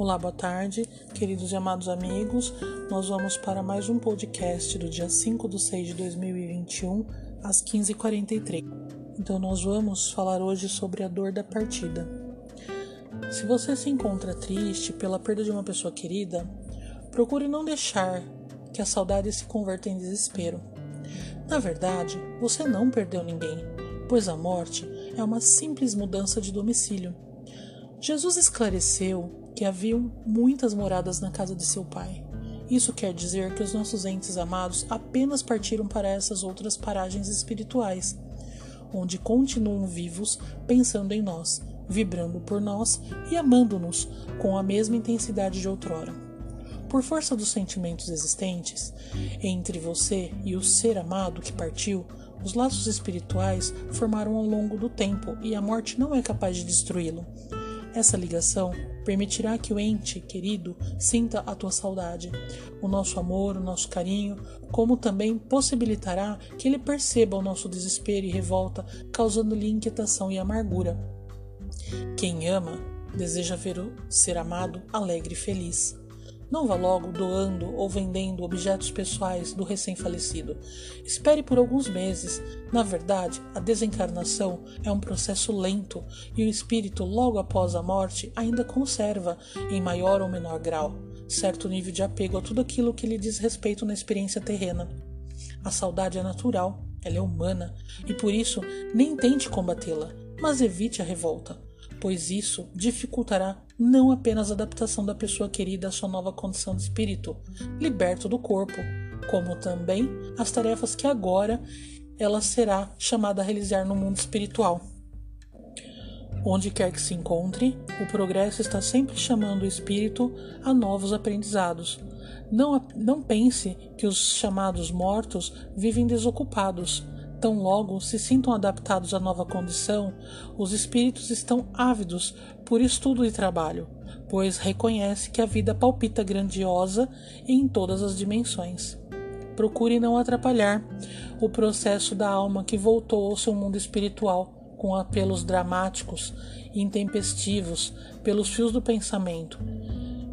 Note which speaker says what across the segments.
Speaker 1: Olá, boa tarde, queridos e amados amigos. Nós vamos para mais um podcast do dia 5 de 6 de 2021, às 15h43. Então, nós vamos falar hoje sobre a dor da partida. Se você se encontra triste pela perda de uma pessoa querida, procure não deixar que a saudade se converta em desespero. Na verdade, você não perdeu ninguém, pois a morte é uma simples mudança de domicílio. Jesus esclareceu haviam muitas moradas na casa de seu pai. Isso quer dizer que os nossos entes amados apenas partiram para essas outras paragens espirituais, onde continuam vivos, pensando em nós, vibrando por nós e amando-nos com a mesma intensidade de outrora. Por força dos sentimentos existentes entre você e o ser amado que partiu, os laços espirituais formaram ao longo do tempo e a morte não é capaz de destruí-lo. Essa ligação permitirá que o ente querido sinta a tua saudade, o nosso amor, o nosso carinho, como também possibilitará que ele perceba o nosso desespero e revolta, causando-lhe inquietação e amargura. Quem ama deseja ver o ser amado alegre e feliz. Não vá logo doando ou vendendo objetos pessoais do recém-falecido. Espere por alguns meses. Na verdade, a desencarnação é um processo lento e o espírito, logo após a morte, ainda conserva, em maior ou menor grau, certo nível de apego a tudo aquilo que lhe diz respeito na experiência terrena. A saudade é natural, ela é humana e por isso nem tente combatê-la, mas evite a revolta pois isso dificultará não apenas a adaptação da pessoa querida à sua nova condição de espírito, liberto do corpo, como também as tarefas que agora ela será chamada a realizar no mundo espiritual. Onde quer que se encontre, o progresso está sempre chamando o espírito a novos aprendizados. Não, não pense que os chamados mortos vivem desocupados Tão logo se sintam adaptados à nova condição, os espíritos estão ávidos por estudo e trabalho, pois reconhece que a vida palpita grandiosa em todas as dimensões. Procure não atrapalhar o processo da alma que voltou ao seu mundo espiritual com apelos dramáticos e intempestivos pelos fios do pensamento.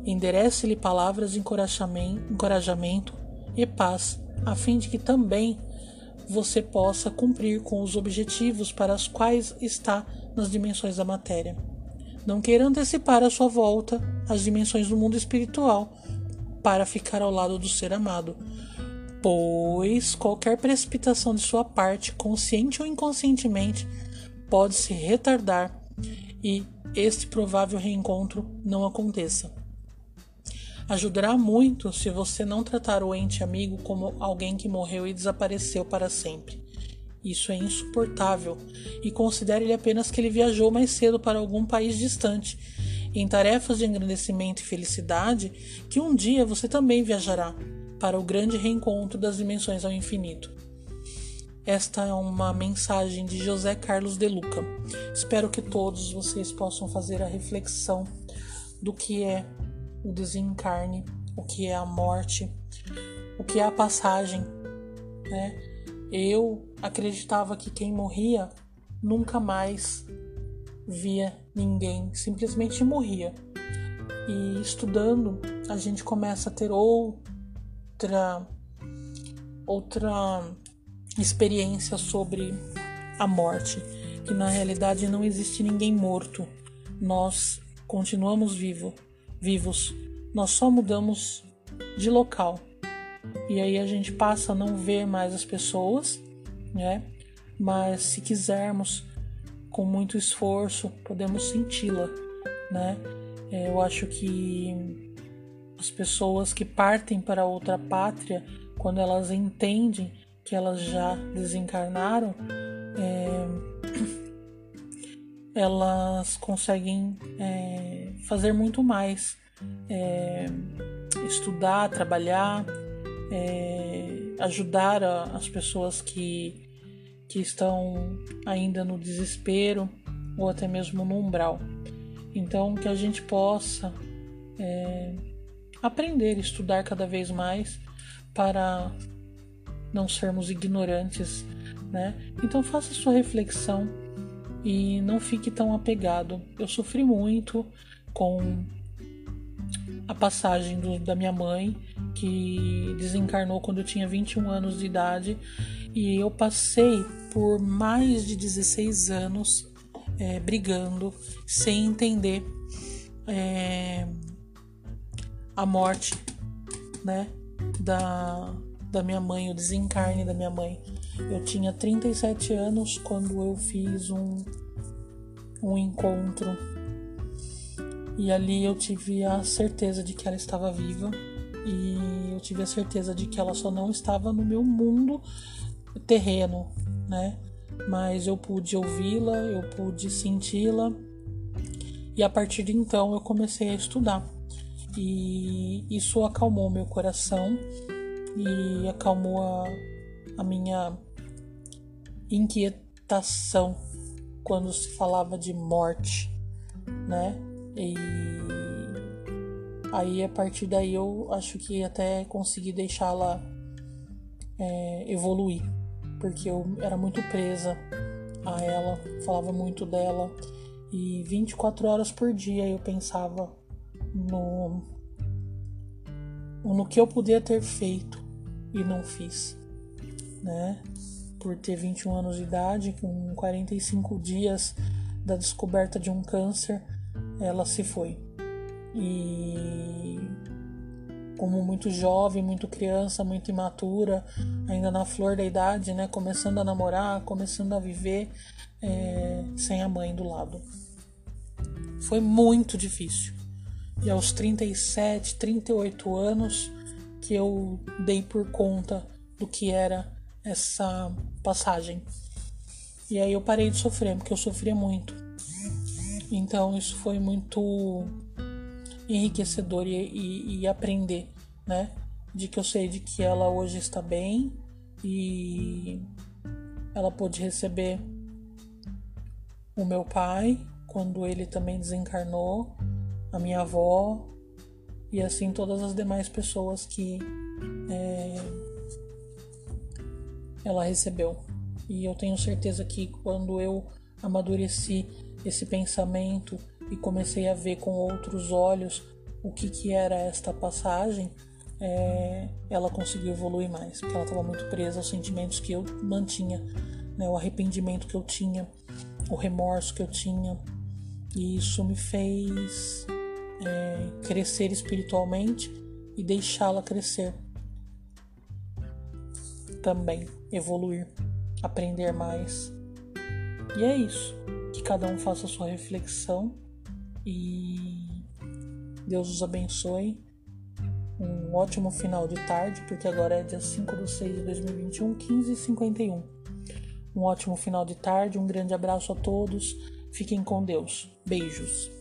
Speaker 1: Enderece-lhe palavras de encorajamento e paz, a fim de que também você possa cumprir com os objetivos para os quais está nas dimensões da matéria. Não queira antecipar a sua volta às dimensões do mundo espiritual para ficar ao lado do ser amado, pois qualquer precipitação de sua parte, consciente ou inconscientemente, pode se retardar e este provável reencontro não aconteça. Ajudará muito se você não tratar o ente amigo como alguém que morreu e desapareceu para sempre. Isso é insuportável e considere ele apenas que ele viajou mais cedo para algum país distante, em tarefas de engrandecimento e felicidade, que um dia você também viajará para o grande reencontro das dimensões ao infinito. Esta é uma mensagem de José Carlos de Luca. Espero que todos vocês possam fazer a reflexão do que é o desencarne, o que é a morte, o que é a passagem. Né? Eu acreditava que quem morria nunca mais via ninguém, simplesmente morria. E estudando, a gente começa a ter outra outra experiência sobre a morte, que na realidade não existe ninguém morto. Nós continuamos vivos vivos. Nós só mudamos de local. E aí a gente passa a não ver mais as pessoas, né? Mas se quisermos, com muito esforço, podemos senti-la, né? É, eu acho que as pessoas que partem para outra pátria, quando elas entendem que elas já desencarnaram, é, elas conseguem é, fazer muito mais. É, estudar, trabalhar, é, ajudar a, as pessoas que, que estão ainda no desespero ou até mesmo no umbral. Então, que a gente possa é, aprender, estudar cada vez mais para não sermos ignorantes, né? Então, faça sua reflexão e não fique tão apegado. Eu sofri muito com a passagem do, da minha mãe, que desencarnou quando eu tinha 21 anos de idade, e eu passei por mais de 16 anos é, brigando, sem entender é, a morte, né, da, da minha mãe, o desencarne da minha mãe. Eu tinha 37 anos quando eu fiz um, um encontro. E ali eu tive a certeza de que ela estava viva. E eu tive a certeza de que ela só não estava no meu mundo terreno, né? Mas eu pude ouvi-la, eu pude senti-la. E a partir de então eu comecei a estudar. E isso acalmou meu coração e acalmou a, a minha inquietação quando se falava de morte, né? E aí a partir daí eu acho que até consegui deixá-la é, evoluir, porque eu era muito presa a ela, falava muito dela e 24 horas por dia eu pensava no no que eu podia ter feito e não fiz, né? Por ter 21 anos de idade, com 45 dias da descoberta de um câncer, ela se foi. E como muito jovem, muito criança, muito imatura, ainda na flor da idade, né, começando a namorar, começando a viver é, sem a mãe do lado. Foi muito difícil. E aos 37, 38 anos que eu dei por conta do que era essa passagem. E aí eu parei de sofrer, porque eu sofria muito. Então isso foi muito enriquecedor e, e, e, aprender, né? De que eu sei de que ela hoje está bem e ela pôde receber o meu pai quando ele também desencarnou, a minha avó e assim todas as demais pessoas que é, ela recebeu. E eu tenho certeza que quando eu amadureci esse pensamento e comecei a ver com outros olhos o que, que era esta passagem, é, ela conseguiu evoluir mais, porque ela estava muito presa aos sentimentos que eu mantinha, né, o arrependimento que eu tinha, o remorso que eu tinha, e isso me fez é, crescer espiritualmente e deixá-la crescer também, evoluir, aprender mais. E é isso que cada um faça a sua reflexão e Deus os abençoe. Um ótimo final de tarde, porque agora é dia 5 de 6 de 2021, 15 e 51. Um ótimo final de tarde, um grande abraço a todos. Fiquem com Deus. Beijos.